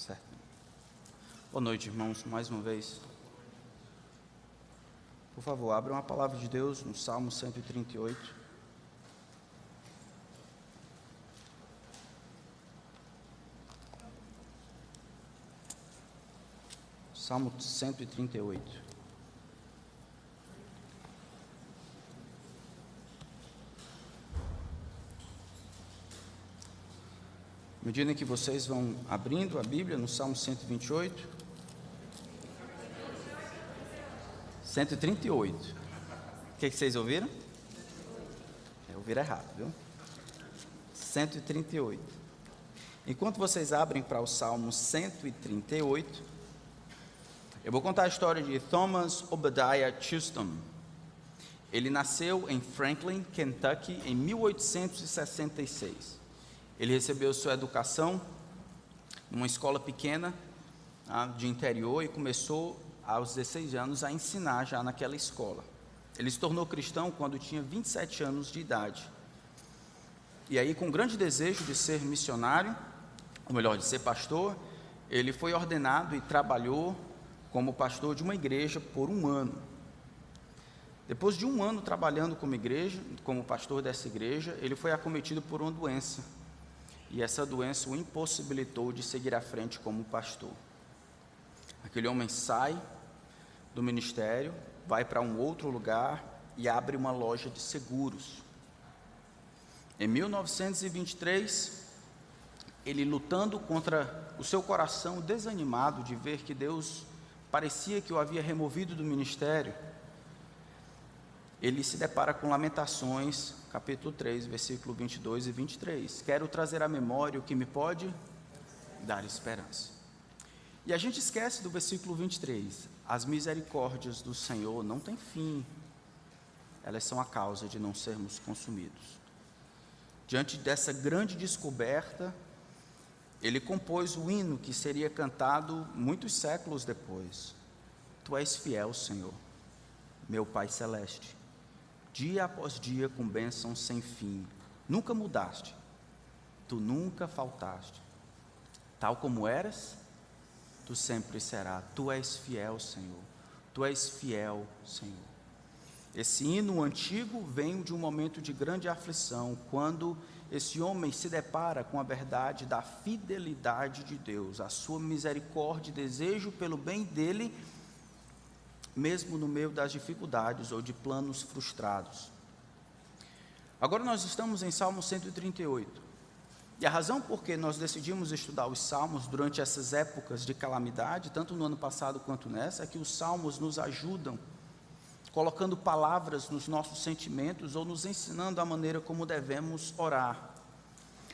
Certo. Boa noite, irmãos, mais uma vez. Por favor, abram a palavra de Deus no Salmo 138. Salmo 138. Medida que vocês vão abrindo a Bíblia no Salmo 128, 138. O que, que vocês ouviram? É, ouviram errado, viu? 138. Enquanto vocês abrem para o Salmo 138, eu vou contar a história de Thomas Obadiah Chisholm. Ele nasceu em Franklin, Kentucky, em 1866. Ele recebeu sua educação numa escola pequena tá, de interior e começou aos 16 anos a ensinar já naquela escola. Ele se tornou cristão quando tinha 27 anos de idade. E aí, com grande desejo de ser missionário, ou melhor, de ser pastor, ele foi ordenado e trabalhou como pastor de uma igreja por um ano. Depois de um ano trabalhando como igreja, como pastor dessa igreja, ele foi acometido por uma doença e essa doença o impossibilitou de seguir à frente como pastor. Aquele homem sai do ministério, vai para um outro lugar e abre uma loja de seguros. Em 1923, ele lutando contra o seu coração desanimado de ver que Deus parecia que o havia removido do ministério, ele se depara com Lamentações, capítulo 3, versículo 22 e 23. Quero trazer à memória o que me pode dar esperança. E a gente esquece do versículo 23. As misericórdias do Senhor não têm fim, elas são a causa de não sermos consumidos. Diante dessa grande descoberta, ele compôs o hino que seria cantado muitos séculos depois. Tu és fiel, Senhor, meu Pai celeste dia após dia com bênçãos sem fim. Nunca mudaste, tu nunca faltaste. Tal como eras, tu sempre serás. Tu és fiel, Senhor. Tu és fiel, Senhor. Esse hino antigo vem de um momento de grande aflição, quando esse homem se depara com a verdade da fidelidade de Deus, a sua misericórdia e desejo pelo bem dele mesmo no meio das dificuldades ou de planos frustrados. Agora nós estamos em Salmo 138. E a razão por que nós decidimos estudar os salmos durante essas épocas de calamidade, tanto no ano passado quanto nessa, é que os salmos nos ajudam colocando palavras nos nossos sentimentos ou nos ensinando a maneira como devemos orar.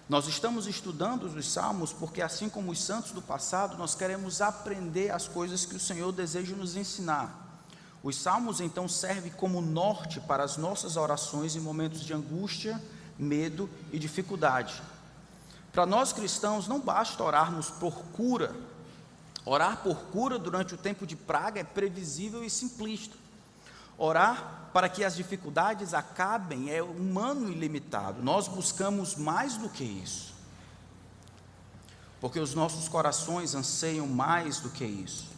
Nós estamos estudando os salmos porque, assim como os santos do passado, nós queremos aprender as coisas que o Senhor deseja nos ensinar. Os salmos então servem como norte para as nossas orações em momentos de angústia, medo e dificuldade. Para nós cristãos, não basta orarmos por cura. Orar por cura durante o tempo de praga é previsível e simplista. Orar para que as dificuldades acabem é humano e limitado. Nós buscamos mais do que isso. Porque os nossos corações anseiam mais do que isso.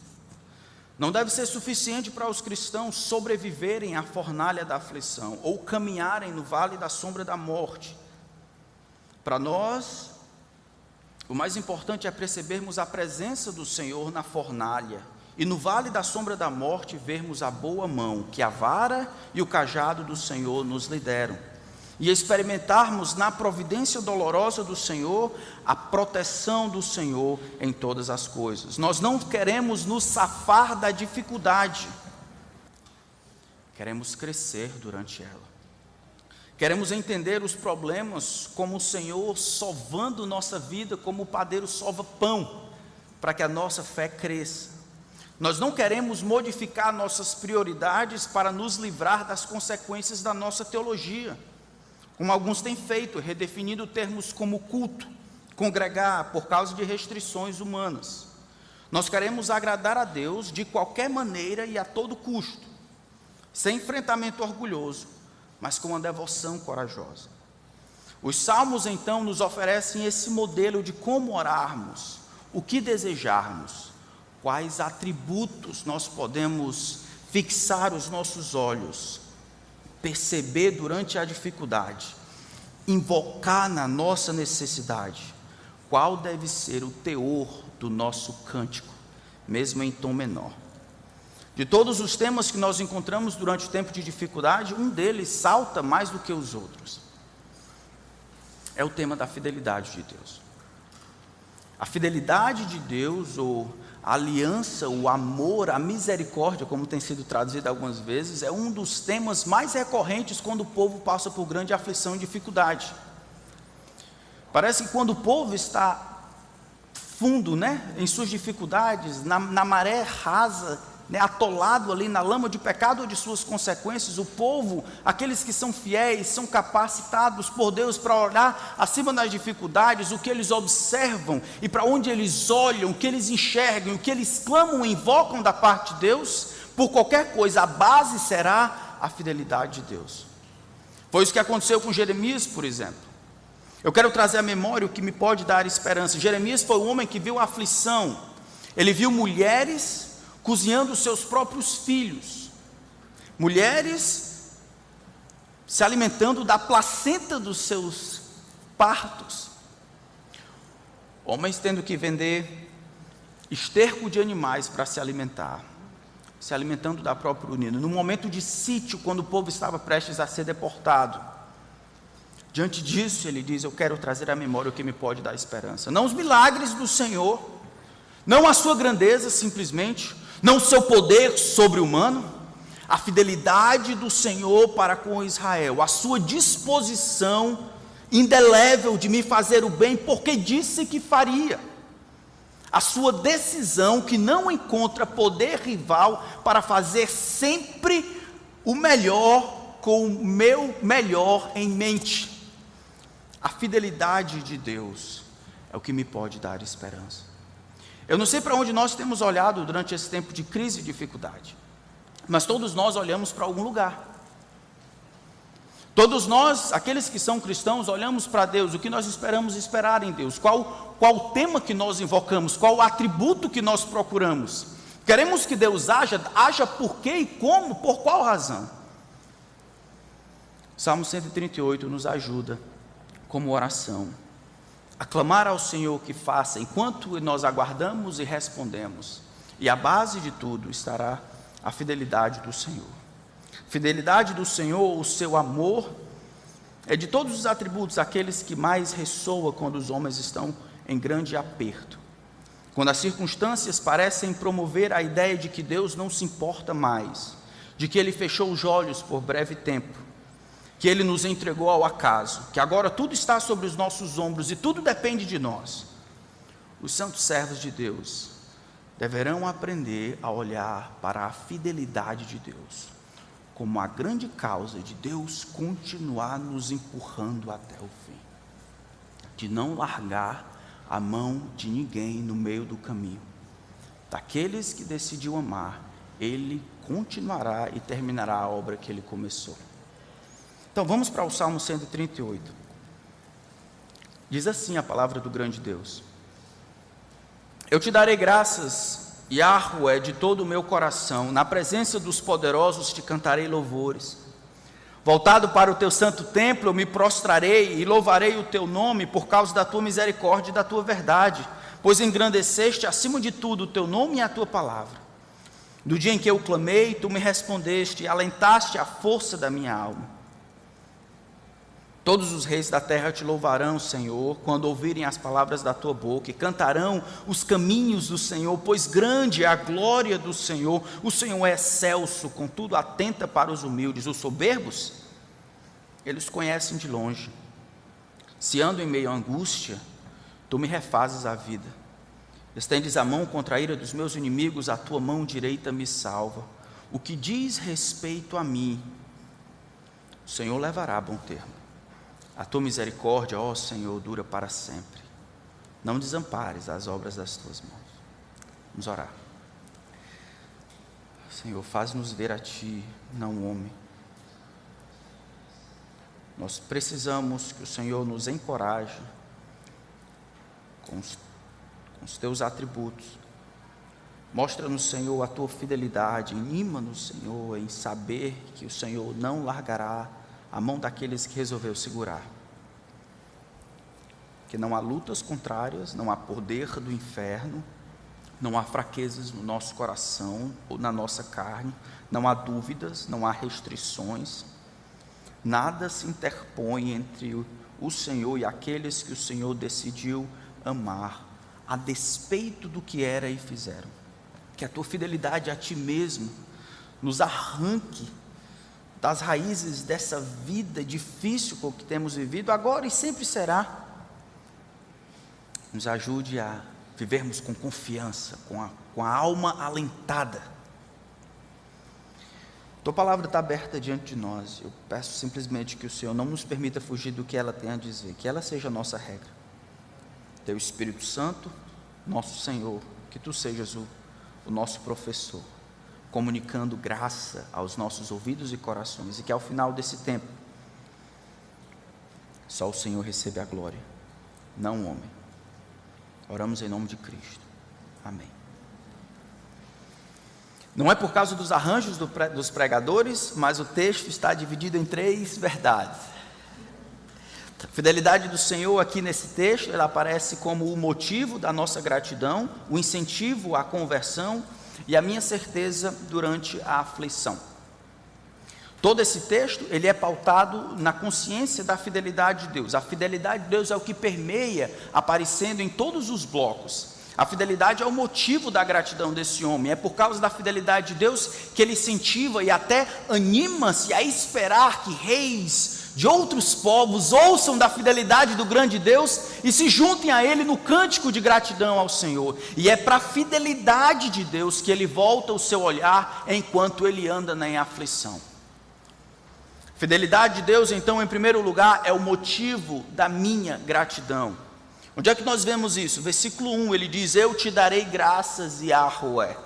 Não deve ser suficiente para os cristãos sobreviverem à fornalha da aflição ou caminharem no vale da sombra da morte. Para nós, o mais importante é percebermos a presença do Senhor na fornalha e no vale da sombra da morte vermos a boa mão que a vara e o cajado do Senhor nos lideram e experimentarmos na providência dolorosa do Senhor a proteção do Senhor em todas as coisas. Nós não queremos nos safar da dificuldade, queremos crescer durante ela. Queremos entender os problemas como o Senhor sovando nossa vida, como o padeiro sova pão, para que a nossa fé cresça. Nós não queremos modificar nossas prioridades para nos livrar das consequências da nossa teologia como alguns têm feito, redefinindo termos como culto, congregar por causa de restrições humanas. Nós queremos agradar a Deus de qualquer maneira e a todo custo, sem enfrentamento orgulhoso, mas com uma devoção corajosa. Os salmos então nos oferecem esse modelo de como orarmos, o que desejarmos, quais atributos nós podemos fixar os nossos olhos, perceber durante a dificuldade, invocar na nossa necessidade, qual deve ser o teor do nosso cântico, mesmo em tom menor. De todos os temas que nós encontramos durante o tempo de dificuldade, um deles salta mais do que os outros. É o tema da fidelidade de Deus. A fidelidade de Deus, ou a aliança, o amor, a misericórdia, como tem sido traduzido algumas vezes, é um dos temas mais recorrentes quando o povo passa por grande aflição e dificuldade. Parece que quando o povo está fundo, né, em suas dificuldades, na, na maré rasa, né, atolado ali na lama de pecado ou de suas consequências, o povo, aqueles que são fiéis, são capacitados por Deus para olhar acima das dificuldades, o que eles observam e para onde eles olham, o que eles enxergam, o que eles clamam invocam da parte de Deus, por qualquer coisa, a base será a fidelidade de Deus. Foi isso que aconteceu com Jeremias, por exemplo. Eu quero trazer à memória o que me pode dar esperança. Jeremias foi um homem que viu a aflição, ele viu mulheres cozinhando seus próprios filhos, mulheres se alimentando da placenta dos seus partos, homens tendo que vender esterco de animais para se alimentar, se alimentando da própria urina, no momento de sítio, quando o povo estava prestes a ser deportado. Diante disso, ele diz: Eu quero trazer à memória o que me pode dar esperança. Não os milagres do Senhor, não a sua grandeza simplesmente, não o seu poder sobre-humano, a fidelidade do Senhor para com Israel, a sua disposição indelével de me fazer o bem, porque disse que faria, a sua decisão que não encontra poder rival para fazer sempre o melhor com o meu melhor em mente. A fidelidade de Deus é o que me pode dar esperança. Eu não sei para onde nós temos olhado durante esse tempo de crise e dificuldade, mas todos nós olhamos para algum lugar. Todos nós, aqueles que são cristãos, olhamos para Deus, o que nós esperamos esperar em Deus, qual, qual tema que nós invocamos, qual o atributo que nós procuramos. Queremos que Deus haja, haja por quê e como, por qual razão. Salmo 138 nos ajuda como oração aclamar ao Senhor que faça enquanto nós aguardamos e respondemos. E a base de tudo estará a fidelidade do Senhor. Fidelidade do Senhor, o seu amor, é de todos os atributos aqueles que mais ressoa quando os homens estão em grande aperto. Quando as circunstâncias parecem promover a ideia de que Deus não se importa mais, de que Ele fechou os olhos por breve tempo, que Ele nos entregou ao acaso, que agora tudo está sobre os nossos ombros e tudo depende de nós. Os santos servos de Deus deverão aprender a olhar para a fidelidade de Deus como a grande causa de Deus continuar nos empurrando até o fim, de não largar a mão de ninguém no meio do caminho. Daqueles que decidiu amar, Ele continuará e terminará a obra que Ele começou. Então vamos para o Salmo 138. Diz assim a palavra do grande Deus: Eu te darei graças, Yahweh, de todo o meu coração, na presença dos poderosos te cantarei louvores. Voltado para o teu santo templo, eu me prostrarei e louvarei o teu nome por causa da tua misericórdia e da tua verdade, pois engrandeceste acima de tudo o teu nome e a tua palavra. No dia em que eu clamei, tu me respondeste e alentaste a força da minha alma. Todos os reis da terra te louvarão, Senhor, quando ouvirem as palavras da tua boca, e cantarão os caminhos do Senhor, pois grande é a glória do Senhor. O Senhor é excelso, contudo atenta para os humildes. Os soberbos, eles conhecem de longe. Se ando em meio à angústia, tu me refazes a vida. Estendes a mão contra a ira dos meus inimigos, a tua mão direita me salva. O que diz respeito a mim, o Senhor levará a bom termo. A tua misericórdia, ó Senhor, dura para sempre. Não desampares as obras das tuas mãos. Vamos orar. Senhor, faz-nos ver a Ti, não homem. Nós precisamos que o Senhor nos encoraje com, com os teus atributos. Mostra-nos, Senhor, a tua fidelidade, anima-nos, Senhor, em saber que o Senhor não largará a mão daqueles que resolveu segurar. Que não há lutas contrárias, não há poder do inferno, não há fraquezas no nosso coração ou na nossa carne, não há dúvidas, não há restrições, nada se interpõe entre o Senhor e aqueles que o Senhor decidiu amar, a despeito do que era e fizeram. Que a tua fidelidade a ti mesmo nos arranque das raízes dessa vida difícil que temos vivido agora e sempre será. Nos ajude a vivermos com confiança, com a, com a alma alentada. Tua palavra está aberta diante de nós. Eu peço simplesmente que o Senhor não nos permita fugir do que ela tem a dizer, que ela seja a nossa regra. Teu Espírito Santo, nosso Senhor, que tu sejas o, o nosso professor, comunicando graça aos nossos ouvidos e corações, e que ao final desse tempo, só o Senhor recebe a glória, não o homem. Oramos em nome de Cristo. Amém. Não é por causa dos arranjos dos pregadores, mas o texto está dividido em três verdades. A fidelidade do Senhor aqui nesse texto, ela aparece como o motivo da nossa gratidão, o incentivo à conversão e a minha certeza durante a aflição. Todo esse texto, ele é pautado na consciência da fidelidade de Deus. A fidelidade de Deus é o que permeia, aparecendo em todos os blocos. A fidelidade é o motivo da gratidão desse homem. É por causa da fidelidade de Deus que ele incentiva e até anima-se a esperar que reis de outros povos ouçam da fidelidade do grande Deus e se juntem a ele no cântico de gratidão ao Senhor. E é para a fidelidade de Deus que ele volta o seu olhar enquanto ele anda na aflição. Fidelidade de Deus, então, em primeiro lugar, é o motivo da minha gratidão. Onde é que nós vemos isso? Versículo 1, ele diz: Eu te darei graças, Yahweh.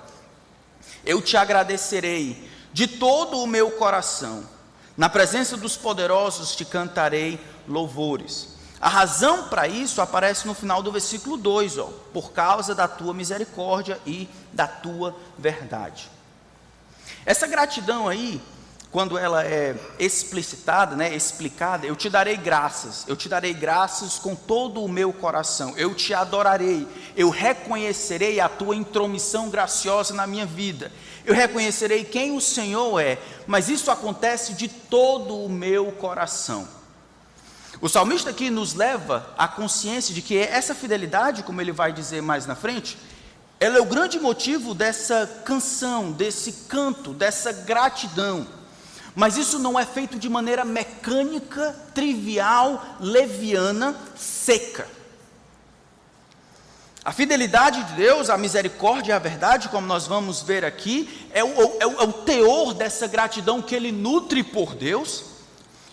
Eu te agradecerei de todo o meu coração. Na presença dos poderosos te cantarei louvores. A razão para isso aparece no final do versículo 2, ó, por causa da tua misericórdia e da tua verdade. Essa gratidão aí, quando ela é explicitada, né, explicada, eu te darei graças, eu te darei graças com todo o meu coração, eu te adorarei, eu reconhecerei a tua intromissão graciosa na minha vida, eu reconhecerei quem o Senhor é, mas isso acontece de todo o meu coração. O salmista aqui nos leva à consciência de que essa fidelidade, como ele vai dizer mais na frente, ela é o grande motivo dessa canção, desse canto, dessa gratidão. Mas isso não é feito de maneira mecânica, trivial, leviana, seca. A fidelidade de Deus, a misericórdia e a verdade, como nós vamos ver aqui, é o, é, o, é o, teor dessa gratidão que ele nutre por Deus,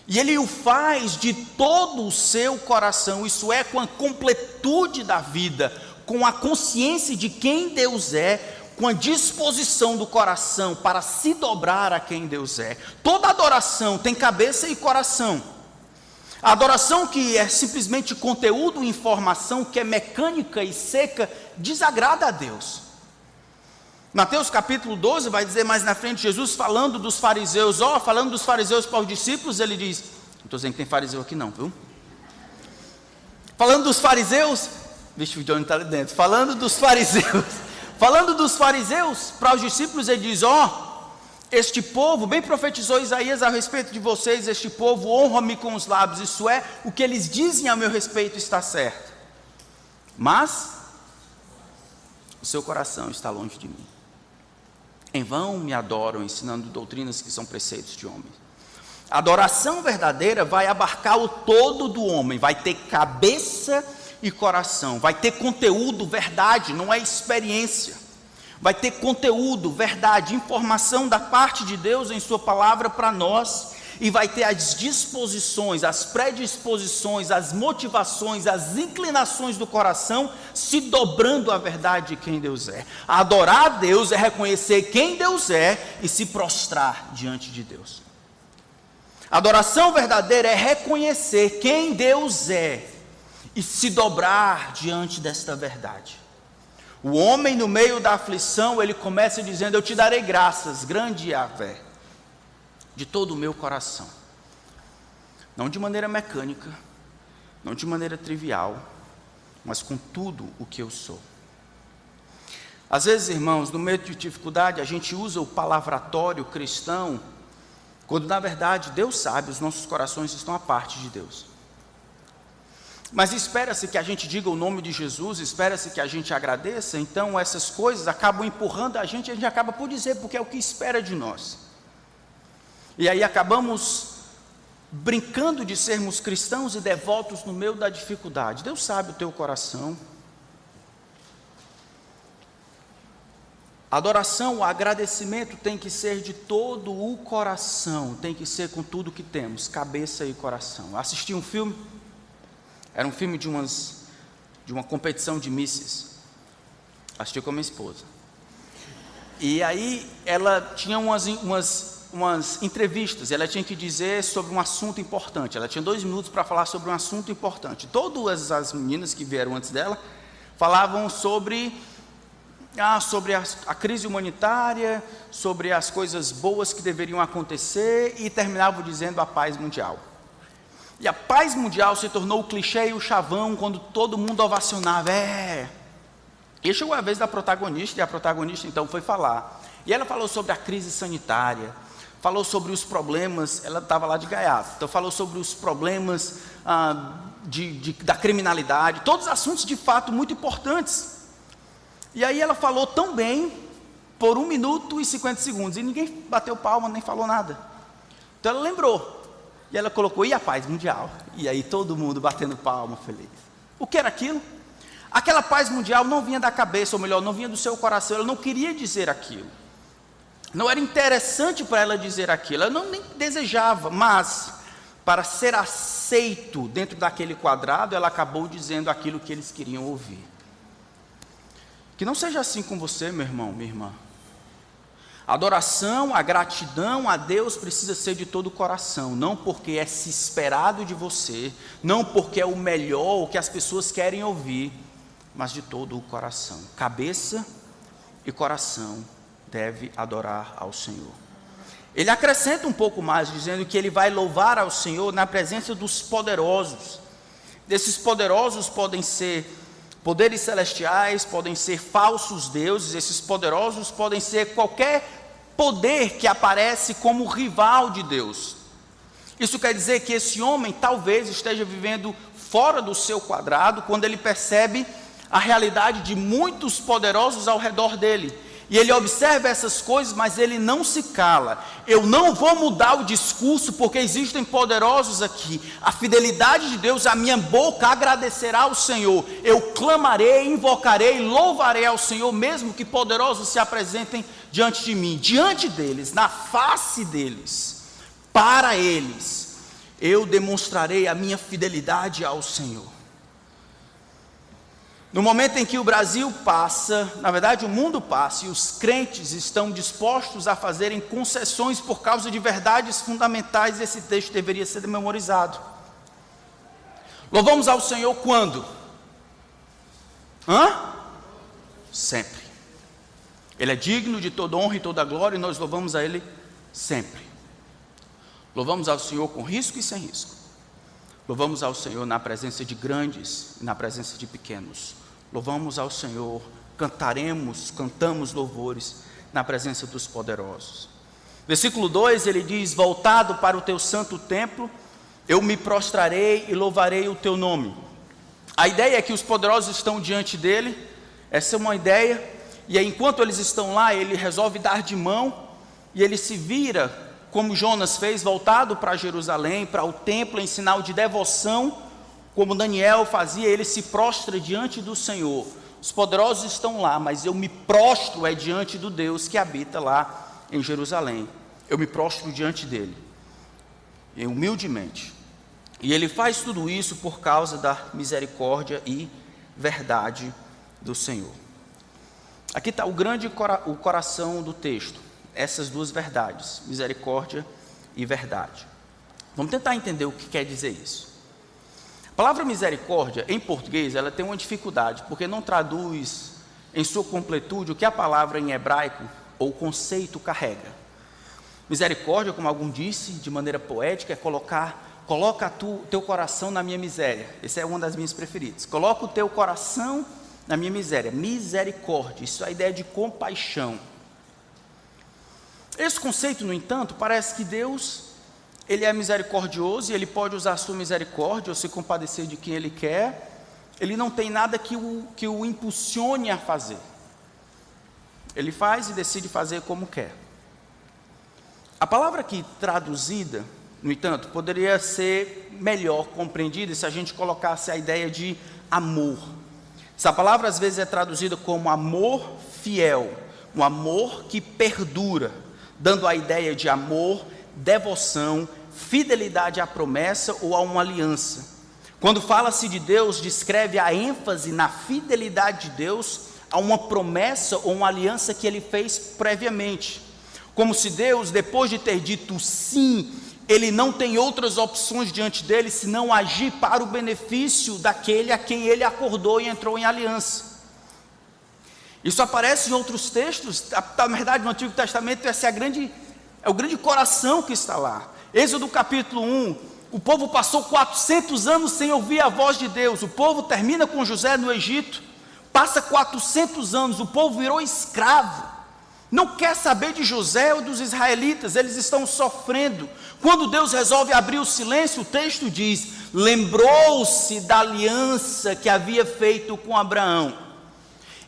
e ele o faz de todo o seu coração, isso é, com a completude da vida, com a consciência de quem Deus é, com a disposição do coração para se dobrar a quem Deus é. Toda adoração tem cabeça e coração. A adoração que é simplesmente conteúdo, informação, que é mecânica e seca, desagrada a Deus. Mateus capítulo 12 vai dizer mais na frente, Jesus falando dos fariseus, ó, falando dos fariseus para os discípulos, ele diz: Não estou dizendo que tem fariseu aqui, não, viu? Falando dos fariseus, vixe, o Johnny está ali dentro, falando dos fariseus, Falando dos fariseus, para os discípulos, ele diz: Ó, este povo, bem profetizou Isaías a respeito de vocês, este povo honra-me com os lábios, isso é, o que eles dizem a meu respeito está certo. Mas o seu coração está longe de mim. Em vão me adoram, ensinando doutrinas que são preceitos de homens. A adoração verdadeira vai abarcar o todo do homem, vai ter cabeça e coração. Vai ter conteúdo, verdade, não é experiência. Vai ter conteúdo, verdade, informação da parte de Deus em Sua palavra para nós. E vai ter as disposições, as predisposições, as motivações, as inclinações do coração se dobrando à verdade de quem Deus é. Adorar a Deus é reconhecer quem Deus é e se prostrar diante de Deus. Adoração verdadeira é reconhecer quem Deus é e se dobrar diante desta verdade. O homem no meio da aflição, ele começa dizendo: Eu te darei graças, grande Yahvé, de todo o meu coração. Não de maneira mecânica, não de maneira trivial, mas com tudo o que eu sou. Às vezes, irmãos, no meio de dificuldade, a gente usa o palavratório cristão, quando na verdade Deus sabe, os nossos corações estão à parte de Deus. Mas espera-se que a gente diga o nome de Jesus, espera-se que a gente agradeça, então essas coisas acabam empurrando a gente, a gente acaba por dizer, porque é o que espera de nós. E aí acabamos brincando de sermos cristãos e devotos no meio da dificuldade. Deus sabe o teu coração. Adoração, o agradecimento tem que ser de todo o coração, tem que ser com tudo que temos, cabeça e coração. Assisti um filme era um filme de, umas, de uma competição de misses. Assisti com a minha esposa. E aí ela tinha umas, umas, umas entrevistas, ela tinha que dizer sobre um assunto importante. Ela tinha dois minutos para falar sobre um assunto importante. Todas as meninas que vieram antes dela falavam sobre ah, sobre a, a, crise humanitária, sobre as coisas boas que deveriam acontecer e terminavam dizendo a paz mundial. E a paz mundial se tornou o clichê e o chavão quando todo mundo ovacionava. É. E chegou a vez da protagonista, e a protagonista então foi falar. E ela falou sobre a crise sanitária, falou sobre os problemas, ela estava lá de gaiato, então falou sobre os problemas ah, de, de, da criminalidade, todos assuntos de fato muito importantes. E aí ela falou tão bem, por um minuto e 50 segundos, e ninguém bateu palma, nem falou nada. Então ela lembrou, e ela colocou, e a paz mundial? E aí todo mundo batendo palma, feliz. O que era aquilo? Aquela paz mundial não vinha da cabeça, ou melhor, não vinha do seu coração, ela não queria dizer aquilo. Não era interessante para ela dizer aquilo, ela não nem desejava, mas para ser aceito dentro daquele quadrado, ela acabou dizendo aquilo que eles queriam ouvir. Que não seja assim com você, meu irmão, minha irmã. A adoração, a gratidão a Deus precisa ser de todo o coração, não porque é se esperado de você, não porque é o melhor, o que as pessoas querem ouvir, mas de todo o coração. Cabeça e coração deve adorar ao Senhor. Ele acrescenta um pouco mais, dizendo que ele vai louvar ao Senhor na presença dos poderosos. Desses poderosos podem ser poderes celestiais, podem ser falsos deuses, esses poderosos podem ser qualquer poder que aparece como rival de Deus. Isso quer dizer que esse homem talvez esteja vivendo fora do seu quadrado quando ele percebe a realidade de muitos poderosos ao redor dele. E ele observa essas coisas, mas ele não se cala. Eu não vou mudar o discurso porque existem poderosos aqui. A fidelidade de Deus, a minha boca agradecerá ao Senhor. Eu clamarei, invocarei, louvarei ao Senhor, mesmo que poderosos se apresentem diante de mim, diante deles, na face deles, para eles. Eu demonstrarei a minha fidelidade ao Senhor. No momento em que o Brasil passa, na verdade o mundo passa, e os crentes estão dispostos a fazerem concessões por causa de verdades fundamentais, esse texto deveria ser memorizado. Louvamos ao Senhor quando? Hã? Sempre. Ele é digno de toda honra e toda glória, e nós louvamos a Ele sempre. Louvamos ao Senhor com risco e sem risco. Louvamos ao Senhor na presença de grandes e na presença de pequenos. Louvamos ao Senhor, cantaremos, cantamos louvores na presença dos poderosos. Versículo 2 ele diz: Voltado para o teu santo templo, eu me prostrarei e louvarei o teu nome. A ideia é que os poderosos estão diante dele, essa é uma ideia, e aí, enquanto eles estão lá, ele resolve dar de mão e ele se vira, como Jonas fez, voltado para Jerusalém, para o templo, em sinal de devoção como Daniel fazia, ele se prostra diante do Senhor. Os poderosos estão lá, mas eu me prostro é diante do Deus que habita lá em Jerusalém. Eu me prostro diante dele, humildemente. E ele faz tudo isso por causa da misericórdia e verdade do Senhor. Aqui está o grande cora o coração do texto, essas duas verdades, misericórdia e verdade. Vamos tentar entender o que quer dizer isso. A palavra misericórdia, em português, ela tem uma dificuldade, porque não traduz em sua completude o que a palavra em hebraico ou conceito carrega. Misericórdia, como algum disse, de maneira poética, é colocar, coloca tu, teu coração na minha miséria. Essa é uma das minhas preferidas. Coloca o teu coração na minha miséria. Misericórdia, isso é a ideia de compaixão. Esse conceito, no entanto, parece que Deus, ele é misericordioso e ele pode usar sua misericórdia ou se compadecer de quem ele quer. Ele não tem nada que o, que o impulsione a fazer. Ele faz e decide fazer como quer. A palavra aqui traduzida, no entanto, poderia ser melhor compreendida se a gente colocasse a ideia de amor. Essa palavra às vezes é traduzida como amor fiel, um amor que perdura, dando a ideia de amor, devoção, fidelidade à promessa ou a uma aliança. Quando fala-se de Deus, descreve a ênfase na fidelidade de Deus a uma promessa ou uma aliança que ele fez previamente. Como se Deus, depois de ter dito sim, ele não tem outras opções diante dele senão agir para o benefício daquele a quem ele acordou e entrou em aliança. Isso aparece em outros textos, na verdade, no Antigo Testamento, esse é, grande, é o grande coração que está lá. Êxodo capítulo 1, o povo passou 400 anos sem ouvir a voz de Deus. O povo termina com José no Egito, passa 400 anos, o povo virou escravo não quer saber de José ou dos israelitas, eles estão sofrendo. Quando Deus resolve abrir o silêncio, o texto diz: lembrou-se da aliança que havia feito com Abraão.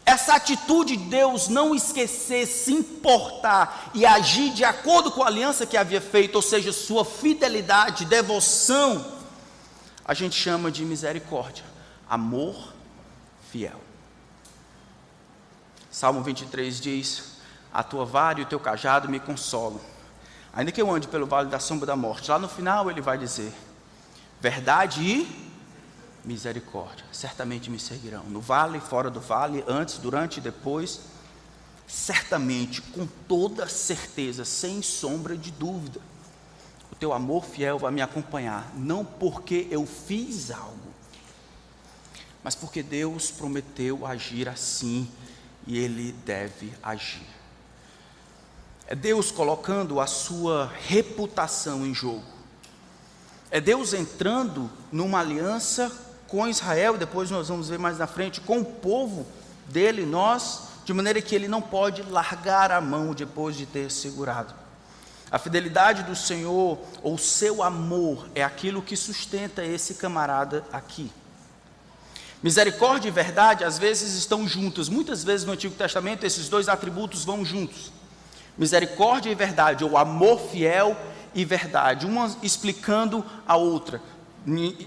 Essa atitude de Deus não esquecer, se importar e agir de acordo com a aliança que havia feito, ou seja, sua fidelidade, devoção, a gente chama de misericórdia, amor fiel. Salmo 23 diz: a tua vara e o teu cajado me consolam. Ainda que eu ande pelo vale da sombra da morte, lá no final ele vai dizer: verdade e misericórdia, certamente me seguirão. No vale, fora do vale, antes, durante e depois, certamente, com toda certeza, sem sombra de dúvida, o teu amor fiel vai me acompanhar, não porque eu fiz algo, mas porque Deus prometeu agir assim e Ele deve agir. É Deus colocando a sua reputação em jogo. É Deus entrando numa aliança com Israel, depois nós vamos ver mais na frente, com o povo dele, nós, de maneira que ele não pode largar a mão depois de ter segurado. A fidelidade do Senhor, ou seu amor, é aquilo que sustenta esse camarada aqui. Misericórdia e verdade às vezes estão juntas, muitas vezes no Antigo Testamento esses dois atributos vão juntos. Misericórdia e verdade, ou amor fiel e verdade, uma explicando a outra.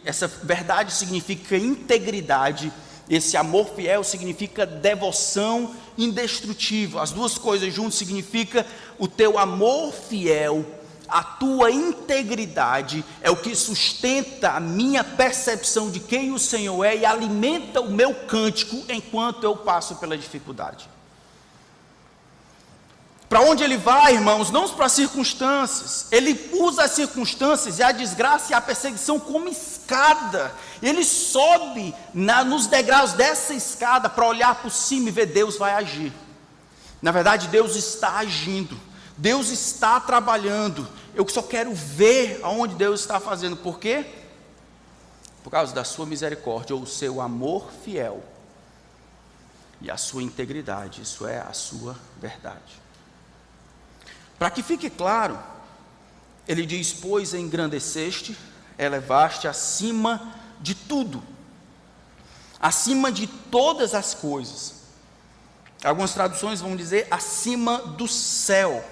Essa verdade significa integridade, esse amor fiel significa devoção indestrutível. As duas coisas juntas significa o teu amor fiel, a tua integridade é o que sustenta a minha percepção de quem o Senhor é e alimenta o meu cântico enquanto eu passo pela dificuldade. Para onde ele vai, irmãos? Não para as circunstâncias. Ele usa as circunstâncias e a desgraça e a perseguição como escada. Ele sobe na, nos degraus dessa escada para olhar por cima e ver Deus vai agir. Na verdade, Deus está agindo. Deus está trabalhando. Eu só quero ver aonde Deus está fazendo. Por quê? Por causa da sua misericórdia ou o seu amor fiel e a sua integridade. Isso é a sua verdade. Para que fique claro, ele diz: Pois engrandeceste, elevaste acima de tudo, acima de todas as coisas. Algumas traduções vão dizer acima do céu.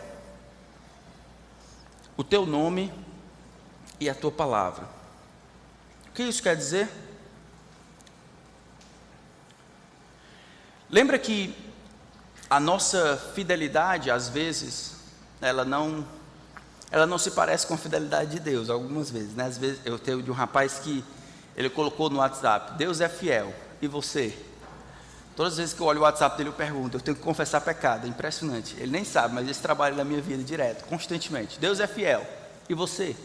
O teu nome e a tua palavra. O que isso quer dizer? Lembra que a nossa fidelidade, às vezes, ela não ela não se parece com a fidelidade de Deus, algumas vezes, né? Às vezes eu tenho de um rapaz que ele colocou no WhatsApp, Deus é fiel, e você? Todas as vezes que eu olho o WhatsApp dele, eu pergunto, eu tenho que confessar pecado, é impressionante. Ele nem sabe, mas esse trabalho na minha vida direto, constantemente. Deus é fiel, e você?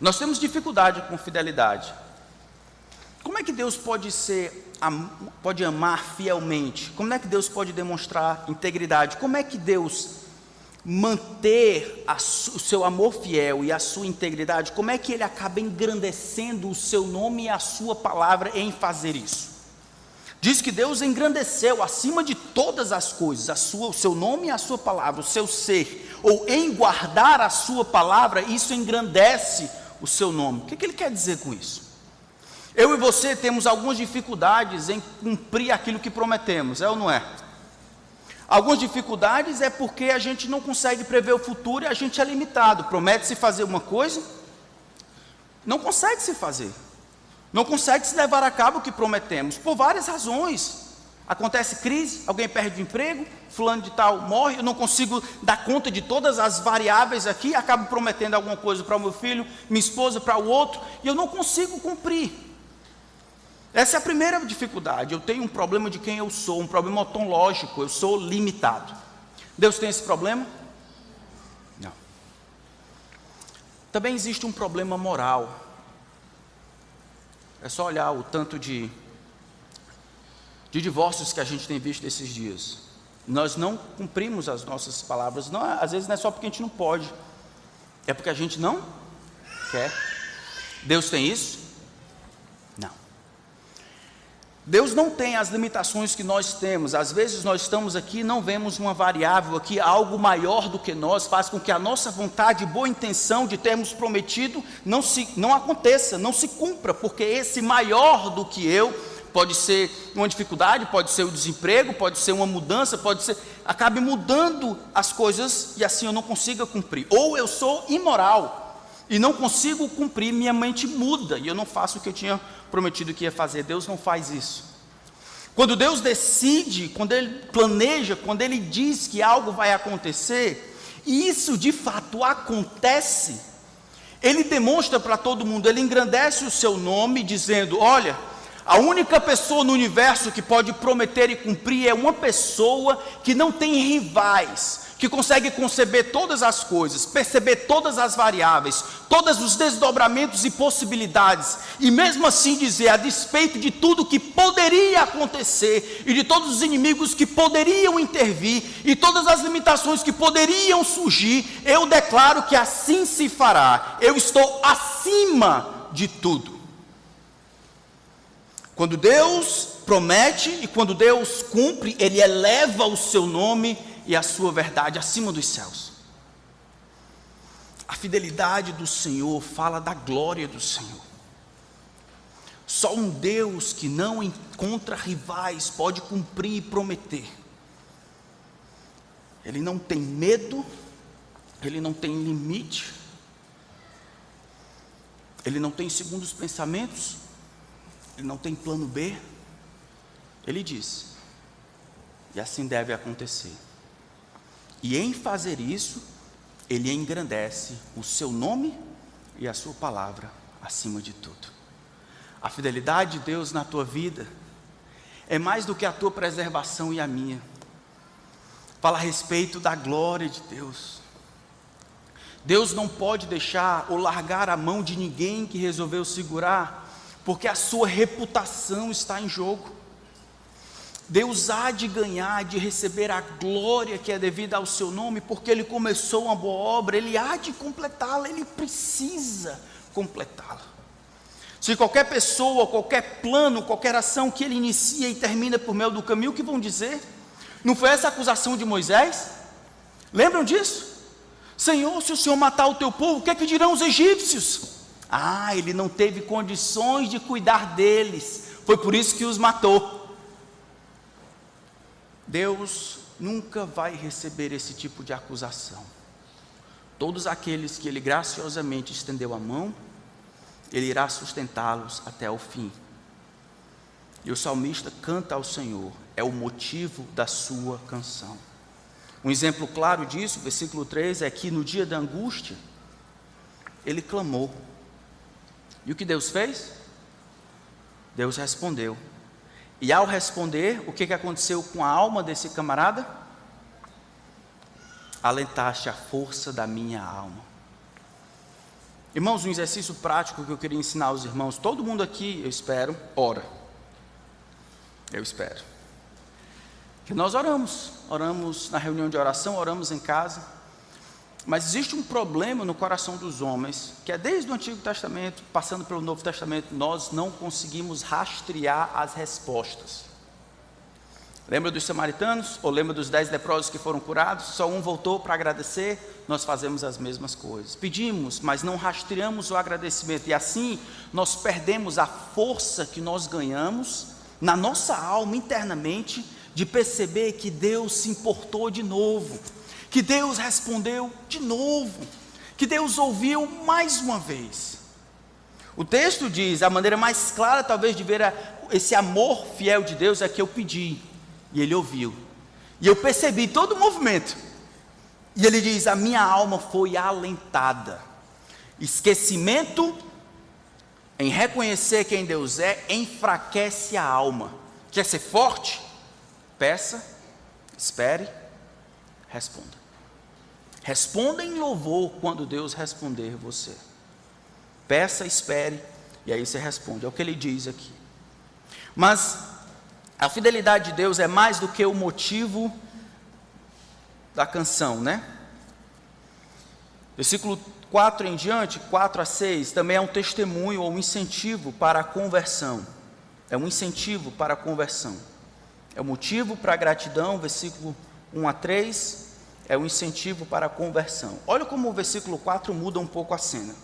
Nós temos dificuldade com fidelidade. Como é que Deus pode ser pode amar fielmente? Como é que Deus pode demonstrar integridade? Como é que Deus manter a, o seu amor fiel e a sua integridade? Como é que ele acaba engrandecendo o seu nome e a sua palavra em fazer isso? Diz que Deus engrandeceu acima de todas as coisas sua, o seu nome e a sua palavra, o seu ser, ou em guardar a sua palavra, isso engrandece o seu nome. O que, que ele quer dizer com isso? Eu e você temos algumas dificuldades em cumprir aquilo que prometemos, é ou não é? Algumas dificuldades é porque a gente não consegue prever o futuro e a gente é limitado. Promete-se fazer uma coisa, não consegue se fazer. Não consegue se levar a cabo o que prometemos, por várias razões. Acontece crise, alguém perde o emprego, fulano de tal morre, eu não consigo dar conta de todas as variáveis aqui, acabo prometendo alguma coisa para o meu filho, minha esposa, para o outro, e eu não consigo cumprir. Essa é a primeira dificuldade. Eu tenho um problema de quem eu sou, um problema ontológico, eu sou limitado. Deus tem esse problema? Não. Também existe um problema moral. É só olhar o tanto de, de divórcios que a gente tem visto esses dias. Nós não cumprimos as nossas palavras. Não, às vezes não é só porque a gente não pode, é porque a gente não quer. Deus tem isso? Deus não tem as limitações que nós temos. Às vezes nós estamos aqui e não vemos uma variável aqui, algo maior do que nós, faz com que a nossa vontade, boa intenção de termos prometido não, se, não aconteça, não se cumpra, porque esse maior do que eu pode ser uma dificuldade, pode ser o desemprego, pode ser uma mudança, pode ser. acabe mudando as coisas e assim eu não consiga cumprir. Ou eu sou imoral e não consigo cumprir, minha mente muda e eu não faço o que eu tinha prometido que ia fazer. Deus não faz isso. Quando Deus decide, quando Ele planeja, quando Ele diz que algo vai acontecer, e isso de fato acontece, Ele demonstra para todo mundo, Ele engrandece o seu nome, dizendo: Olha, a única pessoa no universo que pode prometer e cumprir é uma pessoa que não tem rivais, que consegue conceber todas as coisas, perceber todas as variáveis, todos os desdobramentos e possibilidades, e mesmo assim dizer, a despeito de tudo que poderia acontecer, e de todos os inimigos que poderiam intervir, e todas as limitações que poderiam surgir, eu declaro que assim se fará, eu estou acima de tudo. Quando Deus promete e quando Deus cumpre, Ele eleva o seu nome e a sua verdade acima dos céus. A fidelidade do Senhor fala da glória do Senhor. Só um Deus que não encontra rivais pode cumprir e prometer. Ele não tem medo, ele não tem limite, ele não tem segundos pensamentos, ele não tem plano B. Ele diz, e assim deve acontecer. E em fazer isso, ele engrandece o seu nome e a sua palavra acima de tudo. A fidelidade de Deus na tua vida é mais do que a tua preservação e a minha. Fala a respeito da glória de Deus. Deus não pode deixar ou largar a mão de ninguém que resolveu segurar, porque a sua reputação está em jogo. Deus há de ganhar, de receber a glória que é devida ao seu nome, porque Ele começou uma boa obra, Ele há de completá-la, Ele precisa completá-la. Se qualquer pessoa, qualquer plano, qualquer ação que Ele inicia e termina por meio do caminho, o que vão dizer? Não foi essa a acusação de Moisés? Lembram disso? Senhor, se o Senhor matar o teu povo, o que é que dirão os egípcios? Ah, ele não teve condições de cuidar deles, foi por isso que os matou. Deus nunca vai receber esse tipo de acusação. Todos aqueles que Ele graciosamente estendeu a mão, Ele irá sustentá-los até o fim. E o salmista canta ao Senhor, é o motivo da sua canção. Um exemplo claro disso, versículo 3, é que no dia da angústia, ele clamou. E o que Deus fez? Deus respondeu. E ao responder, o que, que aconteceu com a alma desse camarada? Alentaste a força da minha alma. Irmãos, um exercício prático que eu queria ensinar aos irmãos, todo mundo aqui, eu espero, ora. Eu espero. Que nós oramos, oramos na reunião de oração, oramos em casa. Mas existe um problema no coração dos homens, que é desde o Antigo Testamento, passando pelo Novo Testamento, nós não conseguimos rastrear as respostas. Lembra dos samaritanos? Ou lembra dos dez leprosos que foram curados? Só um voltou para agradecer, nós fazemos as mesmas coisas. Pedimos, mas não rastreamos o agradecimento, e assim nós perdemos a força que nós ganhamos na nossa alma internamente de perceber que Deus se importou de novo, que Deus respondeu de novo, que Deus ouviu mais uma vez. O texto diz, a maneira mais clara talvez de ver esse amor fiel de Deus é que eu pedi, e ele ouviu. E eu percebi todo o movimento. E ele diz: A minha alma foi alentada. Esquecimento em reconhecer quem Deus é enfraquece a alma. Quer ser forte? Peça, espere, responda. Responda em louvor quando Deus responder você. Peça, espere, e aí você responde. É o que ele diz aqui. Mas a fidelidade de Deus é mais do que o motivo da canção, né? Versículo 4 em diante, 4 a 6, também é um testemunho ou um incentivo para a conversão. É um incentivo para a conversão. É o motivo para a gratidão, versículo 1 a 3, é um incentivo para a conversão. Olha como o versículo 4 muda um pouco a cena.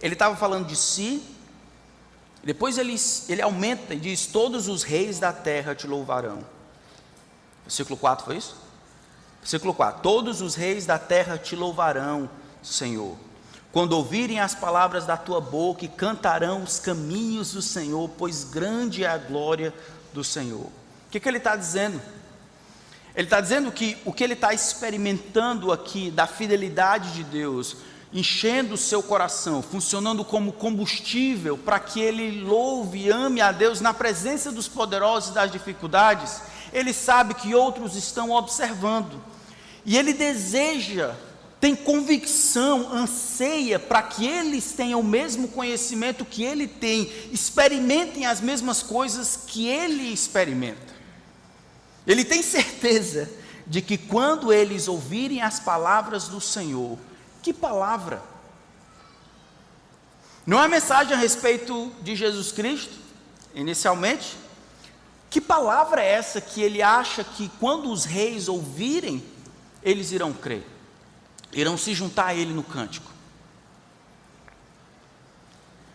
Ele estava falando de si, depois ele, ele aumenta e diz: Todos os reis da terra te louvarão. Versículo 4 foi isso? Versículo 4: Todos os reis da terra te louvarão, Senhor. Quando ouvirem as palavras da tua boca e cantarão os caminhos do Senhor, pois grande é a glória do Senhor. O que, que ele está dizendo? Ele está dizendo que o que ele está experimentando aqui da fidelidade de Deus, enchendo o seu coração, funcionando como combustível para que ele louve e ame a Deus na presença dos poderosos e das dificuldades, ele sabe que outros estão observando. E ele deseja, tem convicção, anseia para que eles tenham o mesmo conhecimento que ele tem, experimentem as mesmas coisas que ele experimenta. Ele tem certeza de que quando eles ouvirem as palavras do Senhor, que palavra? Não é mensagem a respeito de Jesus Cristo, inicialmente? Que palavra é essa que ele acha que quando os reis ouvirem, eles irão crer? Irão se juntar a ele no cântico?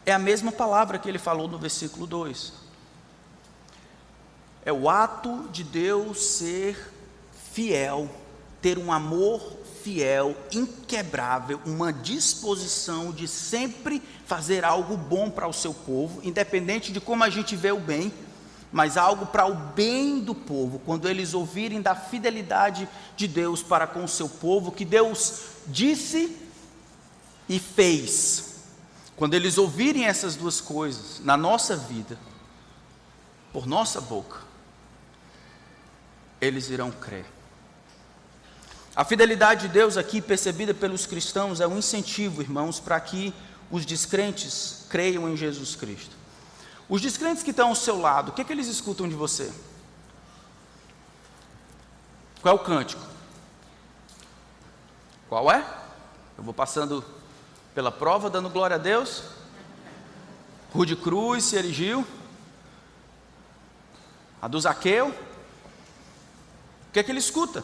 É a mesma palavra que ele falou no versículo 2. É o ato de Deus ser fiel, ter um amor fiel, inquebrável, uma disposição de sempre fazer algo bom para o seu povo, independente de como a gente vê o bem, mas algo para o bem do povo, quando eles ouvirem da fidelidade de Deus para com o seu povo, que Deus disse e fez. Quando eles ouvirem essas duas coisas na nossa vida, por nossa boca, eles irão crer. A fidelidade de Deus aqui percebida pelos cristãos é um incentivo, irmãos, para que os descrentes creiam em Jesus Cristo. Os descrentes que estão ao seu lado, o que, é que eles escutam de você? Qual é o cântico? Qual é? Eu vou passando pela prova, dando glória a Deus. Rude Cruz se erigiu. A do Zaqueu. O que é que ele escuta?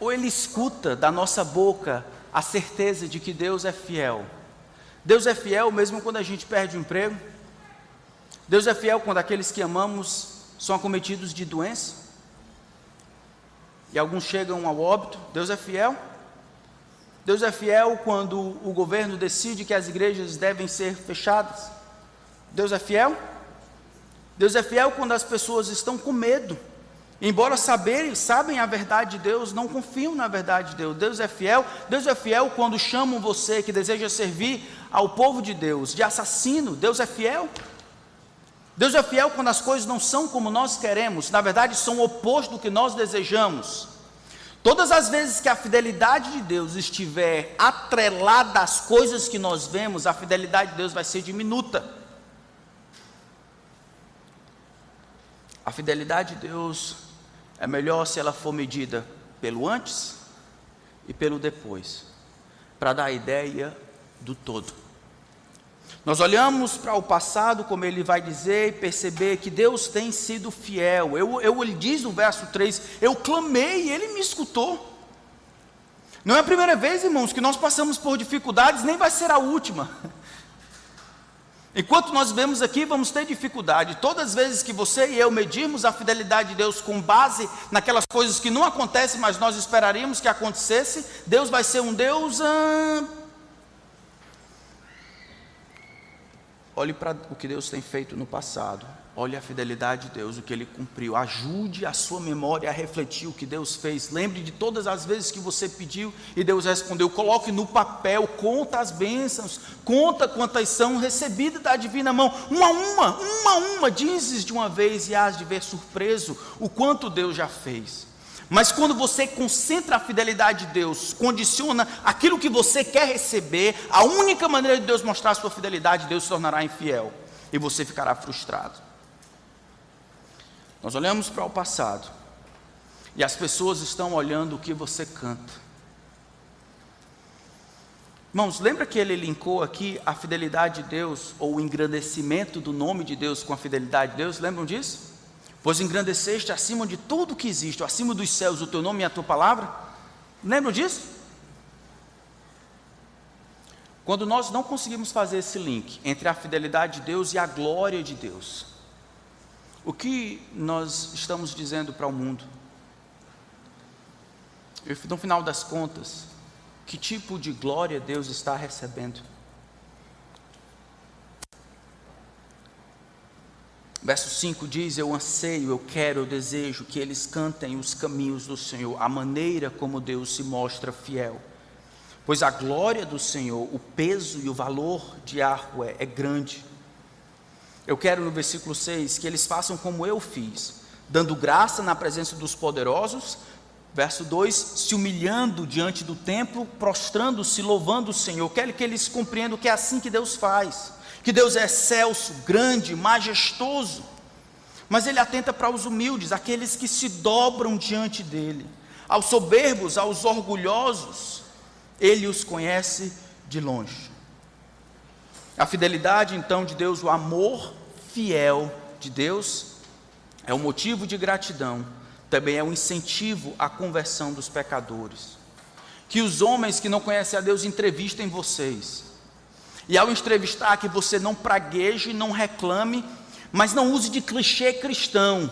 ou ele escuta da nossa boca a certeza de que Deus é fiel. Deus é fiel mesmo quando a gente perde o emprego. Deus é fiel quando aqueles que amamos são acometidos de doença. E alguns chegam ao óbito. Deus é fiel. Deus é fiel quando o governo decide que as igrejas devem ser fechadas. Deus é fiel. Deus é fiel quando as pessoas estão com medo Embora saberem, sabem a verdade de Deus, não confiam na verdade de Deus. Deus é fiel. Deus é fiel quando chamam você que deseja servir ao povo de Deus de assassino. Deus é fiel. Deus é fiel quando as coisas não são como nós queremos, na verdade são o oposto do que nós desejamos. Todas as vezes que a fidelidade de Deus estiver atrelada às coisas que nós vemos, a fidelidade de Deus vai ser diminuta. A fidelidade de Deus é melhor se ela for medida pelo antes e pelo depois, para dar a ideia do todo. Nós olhamos para o passado, como ele vai dizer, e perceber que Deus tem sido fiel. Eu, eu, ele diz no verso 3: Eu clamei e ele me escutou. Não é a primeira vez, irmãos, que nós passamos por dificuldades, nem vai ser a última. Enquanto nós vemos aqui, vamos ter dificuldade. Todas as vezes que você e eu medirmos a fidelidade de Deus com base naquelas coisas que não acontecem, mas nós esperaríamos que acontecesse, Deus vai ser um Deus Olhe para o que Deus tem feito no passado. Olhe a fidelidade de Deus, o que Ele cumpriu. Ajude a sua memória a refletir o que Deus fez. Lembre de todas as vezes que você pediu e Deus respondeu. Coloque no papel, conta as bênçãos, conta quantas são recebidas da divina mão. Uma a uma, uma a uma, dizes de uma vez e hás de ver surpreso o quanto Deus já fez. Mas quando você concentra a fidelidade de Deus, condiciona aquilo que você quer receber, a única maneira de Deus mostrar a sua fidelidade, Deus se tornará infiel e você ficará frustrado. Nós olhamos para o passado e as pessoas estão olhando o que você canta. Irmãos, lembra que ele linkou aqui a fidelidade de Deus, ou o engrandecimento do nome de Deus com a fidelidade de Deus? Lembram disso? pois engrandeceste acima de tudo que existe, acima dos céus, o teu nome e a tua palavra. Lembram disso? Quando nós não conseguimos fazer esse link entre a fidelidade de Deus e a glória de Deus, o que nós estamos dizendo para o mundo? No final das contas, que tipo de glória Deus está recebendo? Verso 5 diz: Eu anseio, eu quero, eu desejo que eles cantem os caminhos do Senhor, a maneira como Deus se mostra fiel. Pois a glória do Senhor, o peso e o valor de Yahweh é grande. Eu quero no versículo 6 que eles façam como eu fiz, dando graça na presença dos poderosos. Verso 2: se humilhando diante do templo, prostrando-se, louvando o Senhor. Quero que eles compreendam que é assim que Deus faz que Deus é excelso, grande, majestoso, mas Ele atenta para os humildes, aqueles que se dobram diante dEle. Aos soberbos, aos orgulhosos, Ele os conhece de longe. A fidelidade então de Deus, o amor fiel de Deus, é o motivo de gratidão, também é um incentivo à conversão dos pecadores. Que os homens que não conhecem a Deus entrevistem vocês e ao entrevistar, que você não pragueje, não reclame, mas não use de clichê cristão,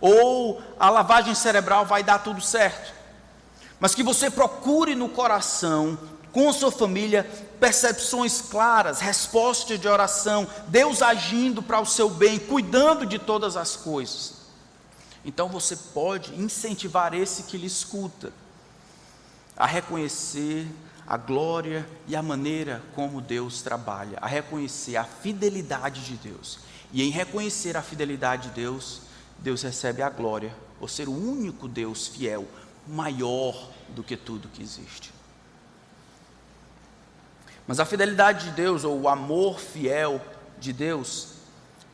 ou a lavagem cerebral vai dar tudo certo. Mas que você procure no coração, com sua família, percepções claras, respostas de oração, Deus agindo para o seu bem, cuidando de todas as coisas. Então você pode incentivar esse que lhe escuta a reconhecer a glória e a maneira como Deus trabalha, a reconhecer a fidelidade de Deus. E em reconhecer a fidelidade de Deus, Deus recebe a glória por ser o único Deus fiel, maior do que tudo que existe. Mas a fidelidade de Deus, ou o amor fiel de Deus,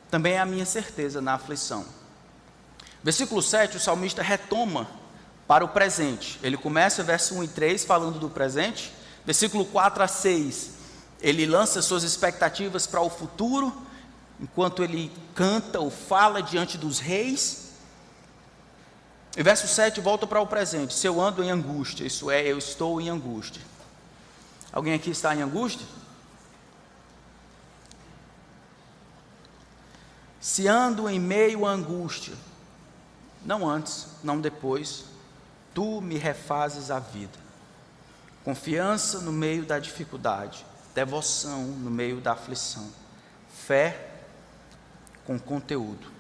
também é a minha certeza na aflição. Versículo 7, o salmista retoma para o presente. Ele começa, verso 1 e 3, falando do presente, versículo 4 a 6, ele lança suas expectativas para o futuro, enquanto ele canta ou fala diante dos reis. E verso 7 volta para o presente: Se eu ando em angústia, isso é, eu estou em angústia. Alguém aqui está em angústia? Se ando em meio à angústia, não antes, não depois, tu me refazes a vida. Confiança no meio da dificuldade, devoção no meio da aflição, fé com conteúdo.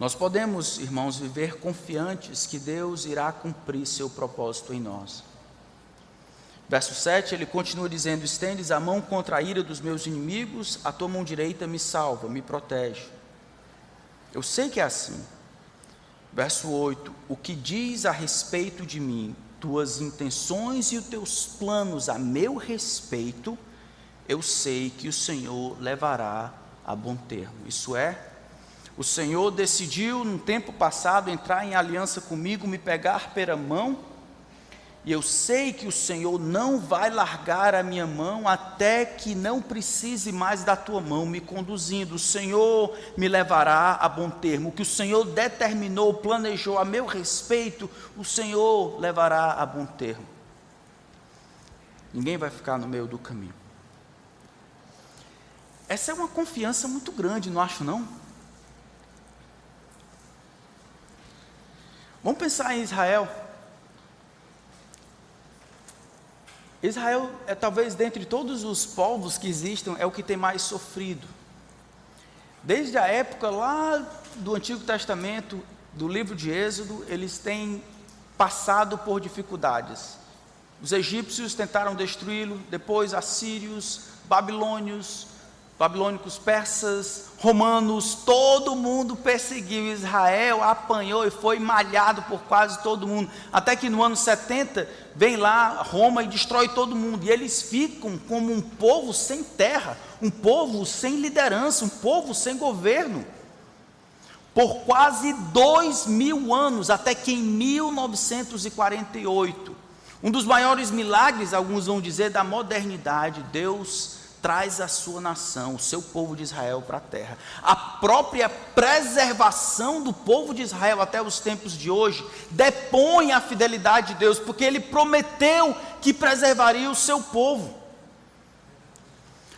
Nós podemos, irmãos, viver confiantes que Deus irá cumprir seu propósito em nós. Verso 7, ele continua dizendo: Estendes a mão contra a ira dos meus inimigos, a tua mão direita me salva, me protege. Eu sei que é assim. Verso 8: O que diz a respeito de mim? tuas intenções e os teus planos a meu respeito, eu sei que o Senhor levará a bom termo. Isso é, O Senhor decidiu, no tempo passado, entrar em aliança comigo, me pegar pela mão, e eu sei que o Senhor não vai largar a minha mão até que não precise mais da tua mão me conduzindo. O Senhor me levará a bom termo. O que o Senhor determinou, planejou a meu respeito, o Senhor levará a bom termo. Ninguém vai ficar no meio do caminho. Essa é uma confiança muito grande, não acho não? Vamos pensar em Israel. Israel é talvez dentre todos os povos que existem é o que tem mais sofrido. Desde a época lá do Antigo Testamento, do livro de Êxodo, eles têm passado por dificuldades. Os egípcios tentaram destruí-lo, depois assírios, babilônios, babilônicos, persas, romanos, todo mundo perseguiu Israel, apanhou e foi malhado por quase todo mundo. Até que no ano 70 vem lá Roma e destrói todo mundo. E eles ficam como um povo sem terra, um povo sem liderança, um povo sem governo. Por quase dois mil anos, até que em 1948, um dos maiores milagres, alguns vão dizer, da modernidade, Deus traz a sua nação, o seu povo de Israel para a terra. A própria preservação do povo de Israel até os tempos de hoje depõe a fidelidade de Deus, porque ele prometeu que preservaria o seu povo.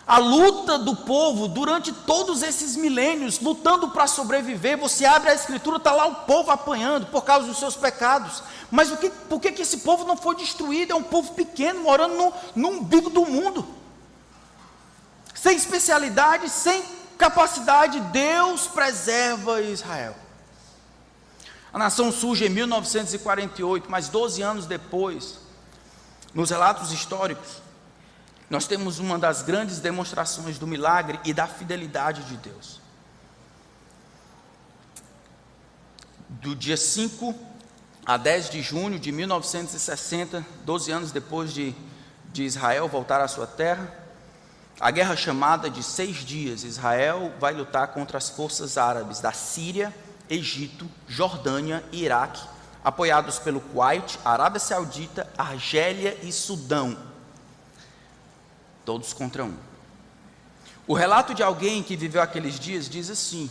A luta do povo durante todos esses milênios, lutando para sobreviver, você abre a escritura, está lá o povo apanhando por causa dos seus pecados. Mas o que, por que, que esse povo não foi destruído? É um povo pequeno, morando no, no umbigo do mundo sem especialidade, sem capacidade, Deus preserva Israel. A nação surge em 1948, mas 12 anos depois, nos relatos históricos, nós temos uma das grandes demonstrações do milagre e da fidelidade de Deus. Do dia 5 a 10 de junho de 1960, 12 anos depois de, de Israel voltar à sua terra, a guerra chamada de seis dias, Israel vai lutar contra as forças árabes da Síria, Egito, Jordânia e Iraque, apoiados pelo Kuwait, Arábia Saudita, Argélia e Sudão. Todos contra um. O relato de alguém que viveu aqueles dias diz assim: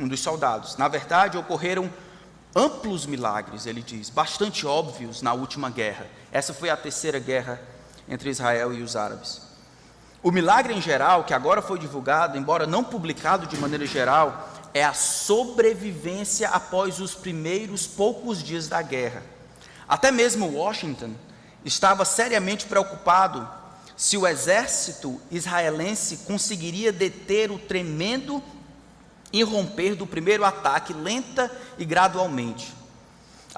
um dos soldados, na verdade ocorreram amplos milagres, ele diz, bastante óbvios na última guerra. Essa foi a terceira guerra entre Israel e os árabes. O milagre em geral, que agora foi divulgado, embora não publicado de maneira geral, é a sobrevivência após os primeiros poucos dias da guerra. Até mesmo Washington estava seriamente preocupado se o exército israelense conseguiria deter o tremendo irromper do primeiro ataque lenta e gradualmente.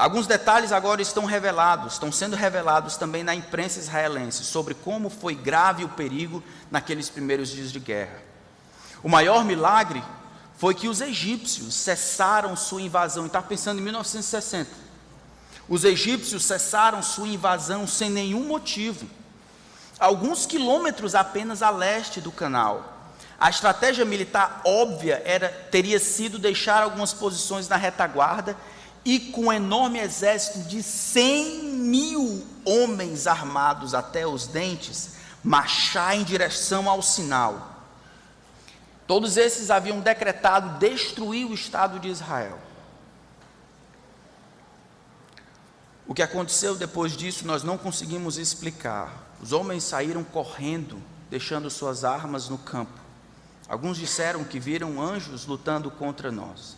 Alguns detalhes agora estão revelados, estão sendo revelados também na imprensa israelense sobre como foi grave o perigo naqueles primeiros dias de guerra. O maior milagre foi que os egípcios cessaram sua invasão, está pensando em 1960. Os egípcios cessaram sua invasão sem nenhum motivo, alguns quilômetros apenas a leste do canal. A estratégia militar óbvia era, teria sido deixar algumas posições na retaguarda e com um enorme exército de 100 mil homens armados até os dentes, marchar em direção ao sinal. Todos esses haviam decretado destruir o Estado de Israel. O que aconteceu depois disso nós não conseguimos explicar. Os homens saíram correndo, deixando suas armas no campo. Alguns disseram que viram anjos lutando contra nós.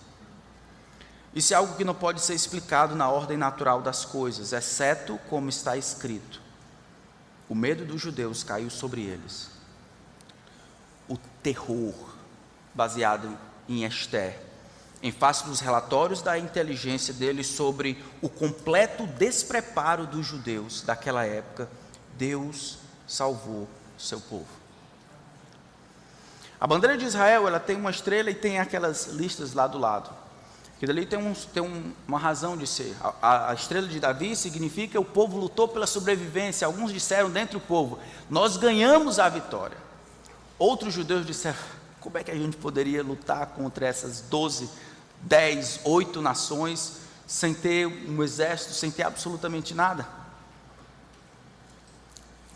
Isso é algo que não pode ser explicado na ordem natural das coisas, exceto como está escrito. O medo dos judeus caiu sobre eles. O terror, baseado em Esther, em face dos relatórios da inteligência deles sobre o completo despreparo dos judeus daquela época, Deus salvou seu povo. A bandeira de Israel, ela tem uma estrela e tem aquelas listas lá do lado. Que dali tem, um, tem um, uma razão de ser. A, a, estrela de Davi significa o povo lutou pela sobrevivência. Alguns disseram dentro do povo: Nós ganhamos a vitória. Outros judeus disseram: Como é que a gente poderia lutar contra essas 12, 10, 8 nações sem ter um exército, sem ter absolutamente nada?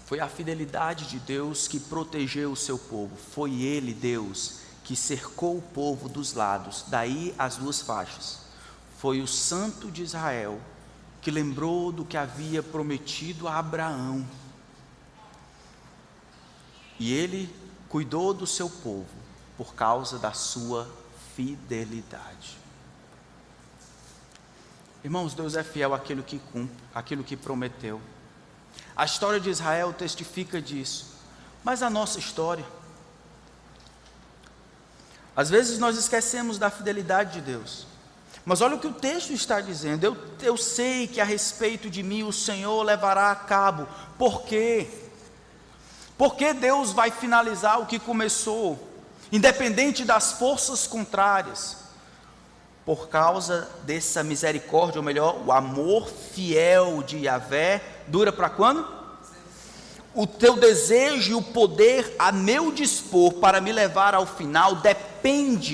Foi a fidelidade de Deus que protegeu o seu povo. Foi Ele, Deus, que cercou o povo dos lados, daí as duas faixas. Foi o Santo de Israel que lembrou do que havia prometido a Abraão. E ele cuidou do seu povo por causa da sua fidelidade. Irmãos, Deus é fiel àquilo que cumpre, àquilo que prometeu. A história de Israel testifica disso. Mas a nossa história, às vezes nós esquecemos da fidelidade de Deus. Mas olha o que o texto está dizendo. Eu, eu sei que a respeito de mim o Senhor levará a cabo. Por quê? Porque Deus vai finalizar o que começou, independente das forças contrárias. Por causa dessa misericórdia, ou melhor, o amor fiel de Yahvé, dura para quando? o teu desejo e o poder a meu dispor para me levar ao final depende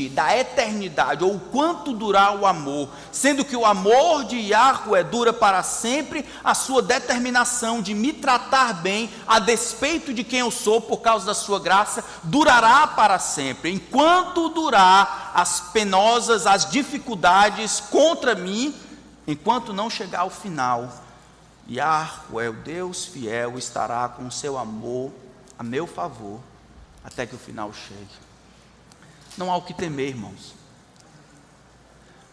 da eternidade, ou quanto durar o amor, sendo que o amor de Yahweh dura para sempre, a sua determinação de me tratar bem, a despeito de quem eu sou, por causa da sua graça, durará para sempre, enquanto durar as penosas, as dificuldades contra mim, enquanto não chegar ao final Yahweh, o Deus fiel, estará com seu amor a meu favor até que o final chegue. Não há o que temer, irmãos.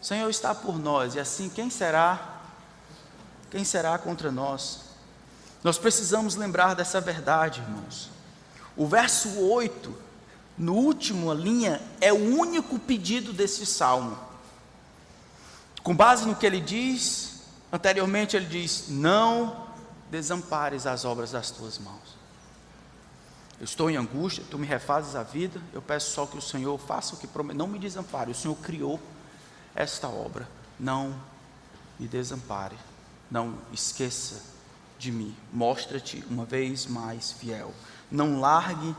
O Senhor está por nós e assim quem será? Quem será contra nós? Nós precisamos lembrar dessa verdade, irmãos. O verso 8, no último linha, é o único pedido desse salmo. Com base no que ele diz, Anteriormente ele diz: Não desampares as obras das tuas mãos. Eu estou em angústia, tu me refazes a vida, eu peço só que o Senhor faça o que promete, não me desampare. O Senhor criou esta obra, não me desampare, não esqueça de mim, mostra-te uma vez mais fiel, não largue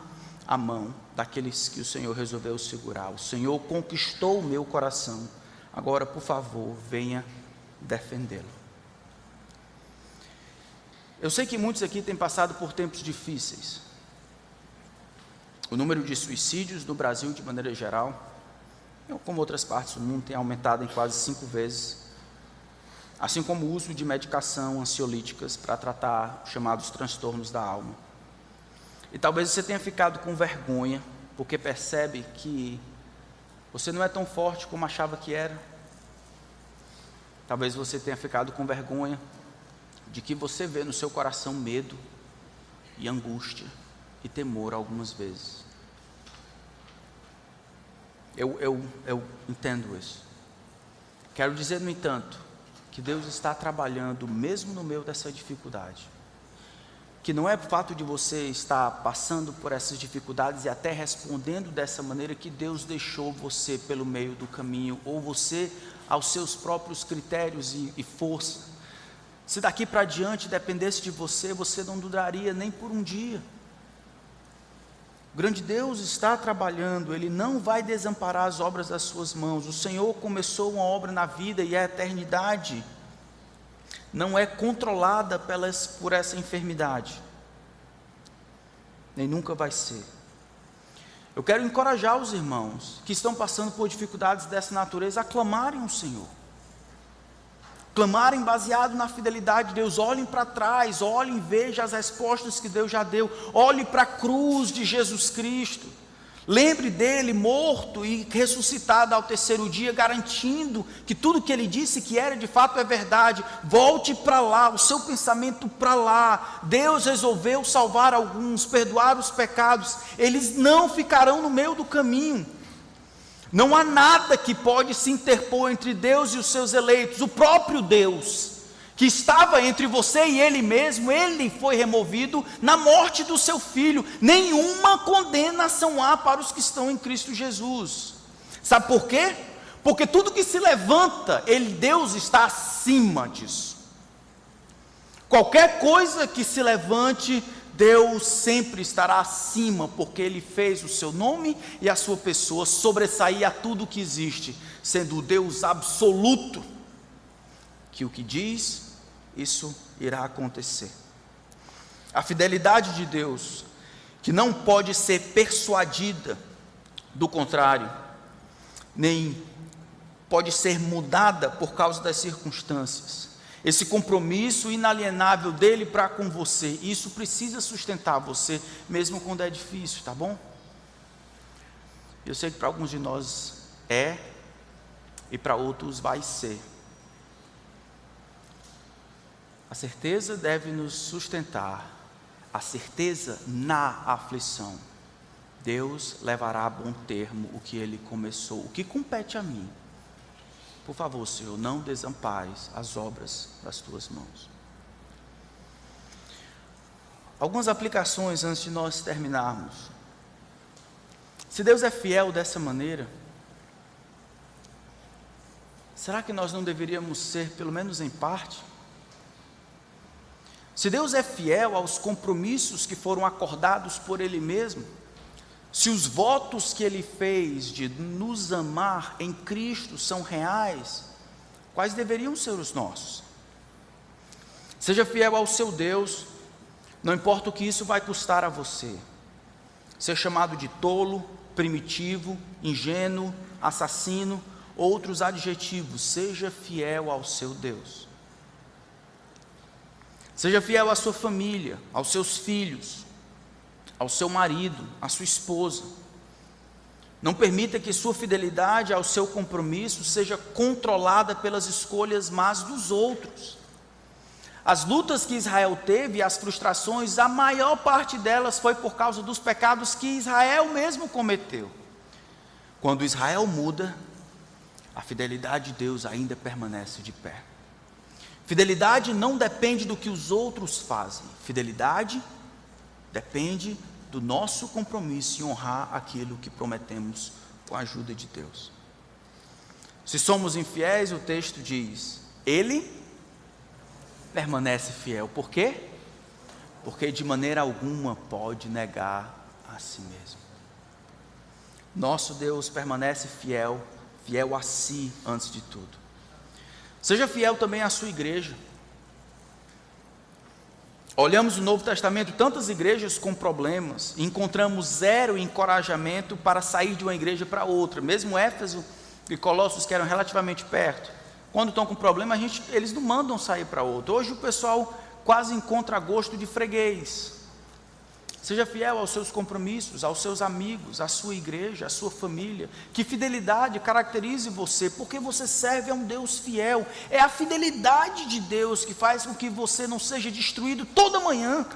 a mão daqueles que o Senhor resolveu segurar. O Senhor conquistou o meu coração, agora, por favor, venha defendê-lo. Eu sei que muitos aqui têm passado por tempos difíceis. O número de suicídios no Brasil, de maneira geral, como outras partes do mundo, tem aumentado em quase cinco vezes. Assim como o uso de medicação ansiolíticas para tratar chamados transtornos da alma. E talvez você tenha ficado com vergonha, porque percebe que você não é tão forte como achava que era. Talvez você tenha ficado com vergonha de que você vê no seu coração medo e angústia e temor algumas vezes. Eu, eu, eu entendo isso. Quero dizer, no entanto, que Deus está trabalhando mesmo no meio dessa dificuldade. Que não é o fato de você estar passando por essas dificuldades e até respondendo dessa maneira que Deus deixou você pelo meio do caminho, ou você aos seus próprios critérios e, e força. Se daqui para diante dependesse de você, você não duraria nem por um dia. O grande Deus está trabalhando, Ele não vai desamparar as obras das suas mãos. O Senhor começou uma obra na vida e a eternidade não é controlada pelas, por essa enfermidade, nem nunca vai ser. Eu quero encorajar os irmãos que estão passando por dificuldades dessa natureza a clamarem ao Senhor clamarem baseado na fidelidade de Deus, olhem para trás, olhem vejam as respostas que Deus já deu, olhe para a cruz de Jesus Cristo, lembre dele morto e ressuscitado ao terceiro dia, garantindo que tudo que ele disse que era de fato é verdade, volte para lá, o seu pensamento para lá, Deus resolveu salvar alguns, perdoar os pecados, eles não ficarão no meio do caminho, não há nada que pode se interpor entre Deus e os seus eleitos. O próprio Deus, que estava entre você e Ele mesmo, Ele foi removido na morte do seu filho. Nenhuma condenação há para os que estão em Cristo Jesus. Sabe por quê? Porque tudo que se levanta, ele, Deus está acima disso. Qualquer coisa que se levante Deus sempre estará acima, porque Ele fez o seu nome e a sua pessoa sobressair a tudo que existe, sendo o Deus absoluto, que o que diz, isso irá acontecer. A fidelidade de Deus, que não pode ser persuadida, do contrário, nem pode ser mudada por causa das circunstâncias. Esse compromisso inalienável dele para com você, isso precisa sustentar você, mesmo quando é difícil, tá bom? Eu sei que para alguns de nós é, e para outros vai ser. A certeza deve nos sustentar, a certeza na aflição. Deus levará a bom termo o que ele começou, o que compete a mim. Por favor, Senhor, não desampares as obras das tuas mãos. Algumas aplicações antes de nós terminarmos. Se Deus é fiel dessa maneira, será que nós não deveríamos ser, pelo menos em parte? Se Deus é fiel aos compromissos que foram acordados por Ele mesmo, se os votos que Ele fez de nos amar em Cristo são reais, quais deveriam ser os nossos? Seja fiel ao seu Deus, não importa o que isso vai custar a você. Ser chamado de tolo, primitivo, ingênuo, assassino, outros adjetivos, seja fiel ao seu Deus. Seja fiel à sua família, aos seus filhos, ao seu marido, à sua esposa. Não permita que sua fidelidade ao seu compromisso seja controlada pelas escolhas más dos outros. As lutas que Israel teve, as frustrações, a maior parte delas foi por causa dos pecados que Israel mesmo cometeu. Quando Israel muda, a fidelidade de Deus ainda permanece de pé. Fidelidade não depende do que os outros fazem, fidelidade depende do nosso compromisso em honrar aquilo que prometemos com a ajuda de Deus. Se somos infiéis, o texto diz: Ele permanece fiel. Por quê? Porque de maneira alguma pode negar a si mesmo. Nosso Deus permanece fiel, fiel a si antes de tudo. Seja fiel também à sua igreja. Olhamos no Novo Testamento tantas igrejas com problemas, encontramos zero encorajamento para sair de uma igreja para outra, mesmo Éfeso e Colossos, que eram relativamente perto. Quando estão com problema, a gente, eles não mandam sair para outra. Hoje o pessoal quase encontra gosto de freguês. Seja fiel aos seus compromissos, aos seus amigos, à sua igreja, à sua família. Que fidelidade caracterize você, porque você serve a um Deus fiel. É a fidelidade de Deus que faz com que você não seja destruído toda manhã.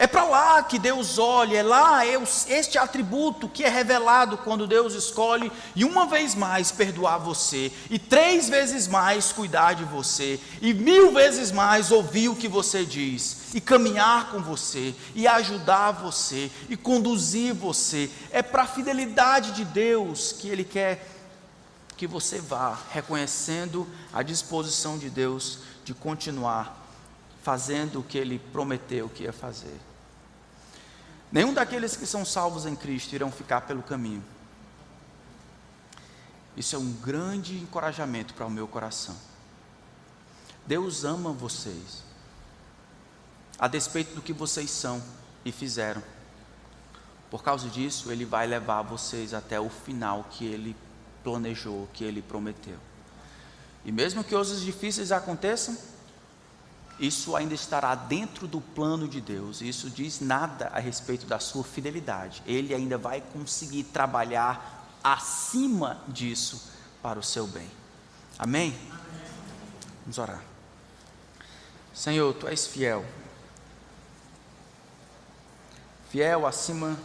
É para lá que Deus olha, é lá é este atributo que é revelado quando Deus escolhe e uma vez mais perdoar você, e três vezes mais cuidar de você, e mil vezes mais ouvir o que você diz, e caminhar com você, e ajudar você, e conduzir você. É para a fidelidade de Deus que Ele quer que você vá, reconhecendo a disposição de Deus de continuar fazendo o que Ele prometeu que ia fazer. Nenhum daqueles que são salvos em Cristo irão ficar pelo caminho. Isso é um grande encorajamento para o meu coração. Deus ama vocês, a despeito do que vocês são e fizeram. Por causa disso, Ele vai levar vocês até o final que Ele planejou, que Ele prometeu. E mesmo que coisas difíceis aconteçam, isso ainda estará dentro do plano de Deus. Isso diz nada a respeito da sua fidelidade. Ele ainda vai conseguir trabalhar acima disso para o seu bem. Amém? Vamos orar. Senhor, tu és fiel. Fiel acima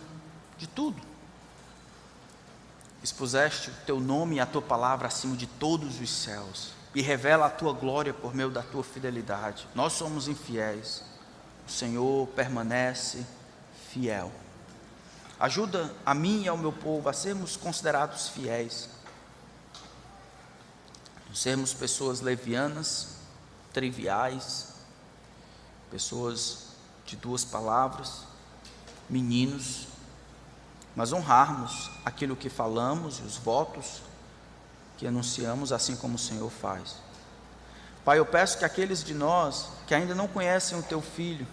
de tudo. Expuseste o teu nome e a tua palavra acima de todos os céus e revela a tua glória por meio da tua fidelidade. Nós somos infiéis, o Senhor permanece fiel. Ajuda a mim e ao meu povo a sermos considerados fiéis, sermos pessoas levianas, triviais, pessoas de duas palavras, meninos, mas honrarmos aquilo que falamos e os votos que anunciamos, assim como o Senhor faz. Pai, eu peço que aqueles de nós que ainda não conhecem o Teu Filho,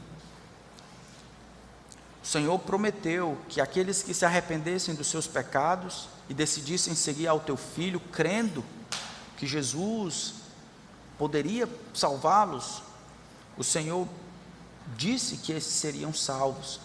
o Senhor prometeu que aqueles que se arrependessem dos seus pecados e decidissem seguir ao Teu Filho, crendo que Jesus poderia salvá-los, o Senhor disse que esses seriam salvos.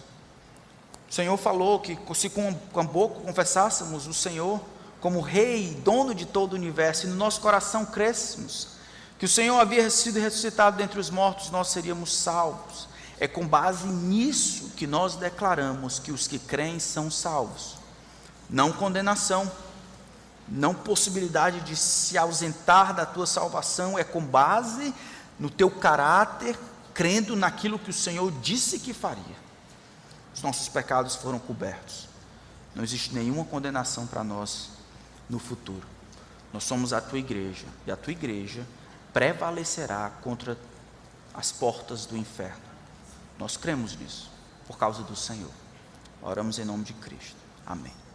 O Senhor falou que se com a boca confessássemos o Senhor como Rei, dono de todo o universo, e no nosso coração crescemos, que o Senhor havia sido ressuscitado dentre os mortos, nós seríamos salvos. É com base nisso que nós declaramos que os que creem são salvos. Não condenação, não possibilidade de se ausentar da tua salvação, é com base no teu caráter, crendo naquilo que o Senhor disse que faria. Os nossos pecados foram cobertos. Não existe nenhuma condenação para nós no futuro. Nós somos a tua igreja e a tua igreja prevalecerá contra as portas do inferno. Nós cremos nisso por causa do Senhor. Oramos em nome de Cristo. Amém.